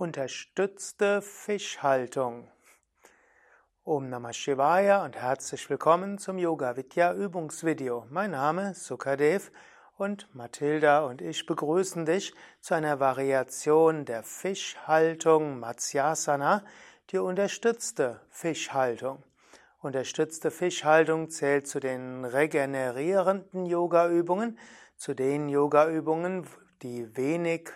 Unterstützte Fischhaltung. Om Namah Shivaya und herzlich willkommen zum Yoga Vidya Übungsvideo. Mein Name ist Sukadev und Mathilda und ich begrüßen dich zu einer Variation der Fischhaltung Matsyasana, die unterstützte Fischhaltung. Unterstützte Fischhaltung zählt zu den regenerierenden Yoga-Übungen, zu den Yoga-Übungen, die wenig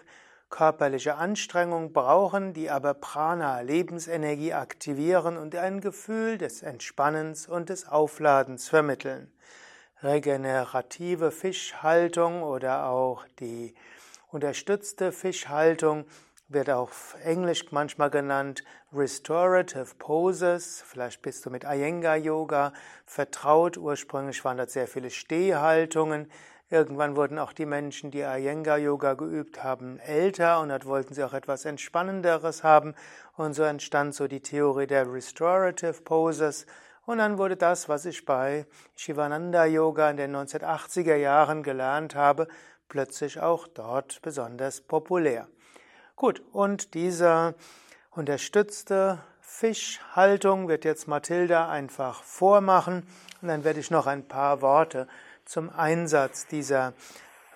körperliche Anstrengung brauchen, die aber Prana, Lebensenergie aktivieren und ein Gefühl des Entspannens und des Aufladens vermitteln. Regenerative Fischhaltung oder auch die unterstützte Fischhaltung wird auch auf Englisch manchmal genannt Restorative Poses. Vielleicht bist du mit Iyengar Yoga vertraut. Ursprünglich waren das sehr viele Stehhaltungen. Irgendwann wurden auch die Menschen, die Iyengar-Yoga geübt haben, älter und dann wollten sie auch etwas Entspannenderes haben. Und so entstand so die Theorie der Restorative Poses. Und dann wurde das, was ich bei Shivananda Yoga in den 1980er Jahren gelernt habe, plötzlich auch dort besonders populär. Gut, und diese unterstützte Fischhaltung wird jetzt Mathilda einfach vormachen und dann werde ich noch ein paar Worte zum Einsatz dieser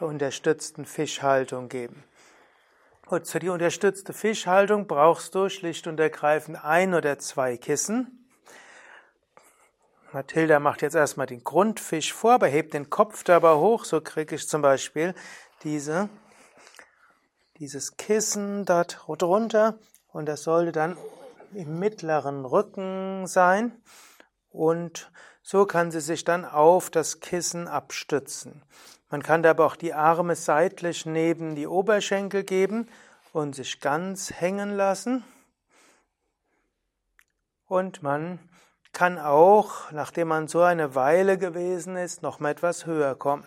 unterstützten Fischhaltung geben. Und für die unterstützte Fischhaltung brauchst du schlicht und ergreifend ein oder zwei Kissen. Mathilda macht jetzt erstmal den Grundfisch vor, aber hebt den Kopf dabei hoch. So kriege ich zum Beispiel diese, dieses Kissen dort drunter und das sollte dann im mittleren Rücken sein und so kann sie sich dann auf das Kissen abstützen. Man kann dabei auch die Arme seitlich neben die Oberschenkel geben und sich ganz hängen lassen. Und man kann auch, nachdem man so eine Weile gewesen ist, noch mal etwas höher kommen.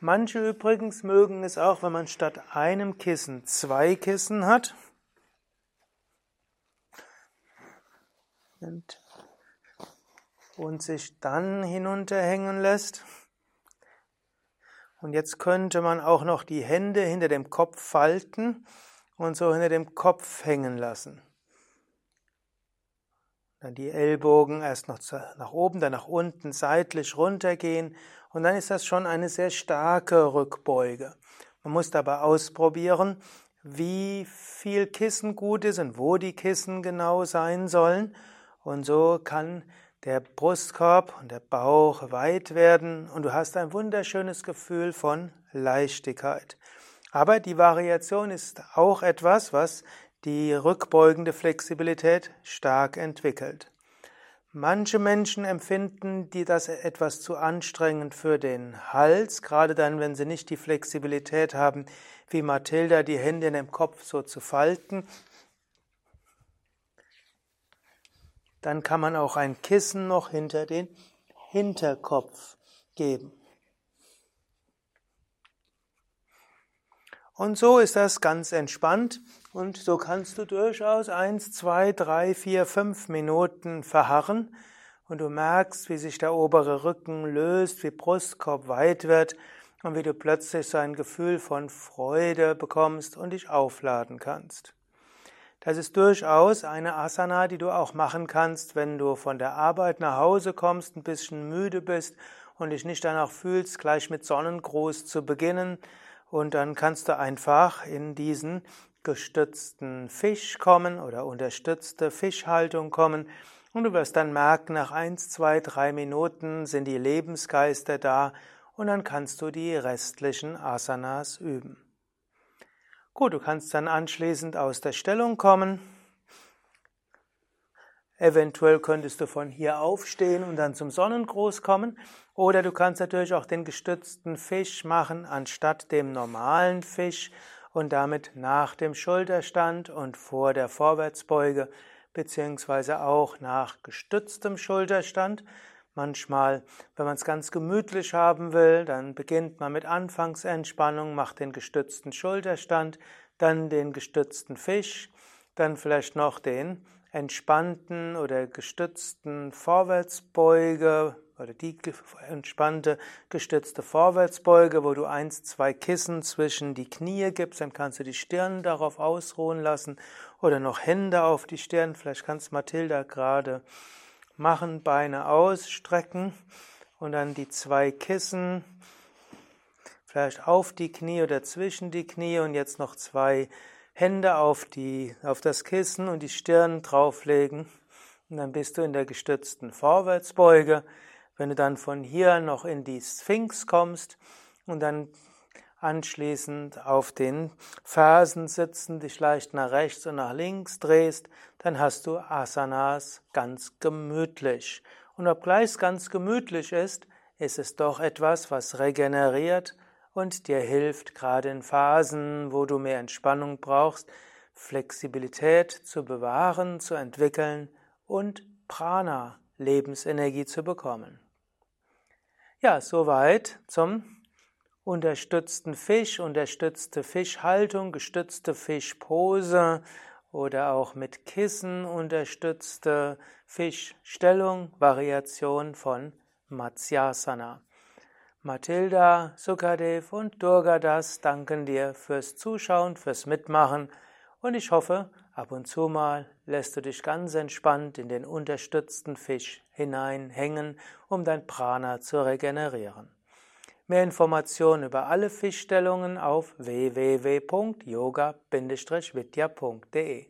Manche übrigens mögen es auch, wenn man statt einem Kissen zwei Kissen hat. Und und sich dann hinunterhängen lässt. Und jetzt könnte man auch noch die Hände hinter dem Kopf falten und so hinter dem Kopf hängen lassen. Dann die Ellbogen erst noch nach oben, dann nach unten, seitlich runtergehen und dann ist das schon eine sehr starke Rückbeuge. Man muss dabei ausprobieren, wie viel Kissen gut ist und wo die Kissen genau sein sollen. Und so kann der Brustkorb und der Bauch weit werden und du hast ein wunderschönes Gefühl von Leichtigkeit. Aber die Variation ist auch etwas, was die rückbeugende Flexibilität stark entwickelt. Manche Menschen empfinden die das etwas zu anstrengend für den Hals, gerade dann, wenn sie nicht die Flexibilität haben, wie Mathilda die Hände in dem Kopf so zu falten Dann kann man auch ein Kissen noch hinter den Hinterkopf geben. Und so ist das ganz entspannt und so kannst du durchaus eins, zwei, drei, vier, fünf Minuten verharren und du merkst, wie sich der obere Rücken löst, wie Brustkorb weit wird und wie du plötzlich so ein Gefühl von Freude bekommst und dich aufladen kannst. Das ist durchaus eine Asana, die du auch machen kannst, wenn du von der Arbeit nach Hause kommst, ein bisschen müde bist und dich nicht danach fühlst, gleich mit Sonnengruß zu beginnen. Und dann kannst du einfach in diesen gestützten Fisch kommen oder unterstützte Fischhaltung kommen. Und du wirst dann merken, nach eins, zwei, drei Minuten sind die Lebensgeister da und dann kannst du die restlichen Asanas üben. Gut, du kannst dann anschließend aus der Stellung kommen. Eventuell könntest du von hier aufstehen und dann zum Sonnengruß kommen. Oder du kannst natürlich auch den gestützten Fisch machen anstatt dem normalen Fisch und damit nach dem Schulterstand und vor der Vorwärtsbeuge beziehungsweise auch nach gestütztem Schulterstand Manchmal, wenn man es ganz gemütlich haben will, dann beginnt man mit Anfangsentspannung, macht den gestützten Schulterstand, dann den gestützten Fisch, dann vielleicht noch den entspannten oder gestützten Vorwärtsbeuge oder die entspannte gestützte Vorwärtsbeuge, wo du eins, zwei Kissen zwischen die Knie gibst, dann kannst du die Stirn darauf ausruhen lassen oder noch Hände auf die Stirn. Vielleicht kannst Mathilda gerade machen, Beine ausstrecken und dann die zwei Kissen vielleicht auf die Knie oder zwischen die Knie und jetzt noch zwei Hände auf, die, auf das Kissen und die Stirn drauflegen. Und dann bist du in der gestützten Vorwärtsbeuge. Wenn du dann von hier noch in die Sphinx kommst und dann anschließend auf den Fersen sitzen, dich leicht nach rechts und nach links drehst, dann hast du Asanas ganz gemütlich. Und obgleich es ganz gemütlich ist, ist es doch etwas, was regeneriert und dir hilft, gerade in Phasen, wo du mehr Entspannung brauchst, Flexibilität zu bewahren, zu entwickeln und Prana, Lebensenergie zu bekommen. Ja, soweit zum unterstützten Fisch, unterstützte Fischhaltung, gestützte Fischpose oder auch mit Kissen unterstützte Fischstellung, Variation von Matsyasana. Mathilda, Sukadev und Durgadas danken dir fürs Zuschauen, fürs Mitmachen und ich hoffe, ab und zu mal lässt du dich ganz entspannt in den unterstützten Fisch hineinhängen, um dein Prana zu regenerieren. Mehr Informationen über alle Fischstellungen auf www.yoga-vidya.de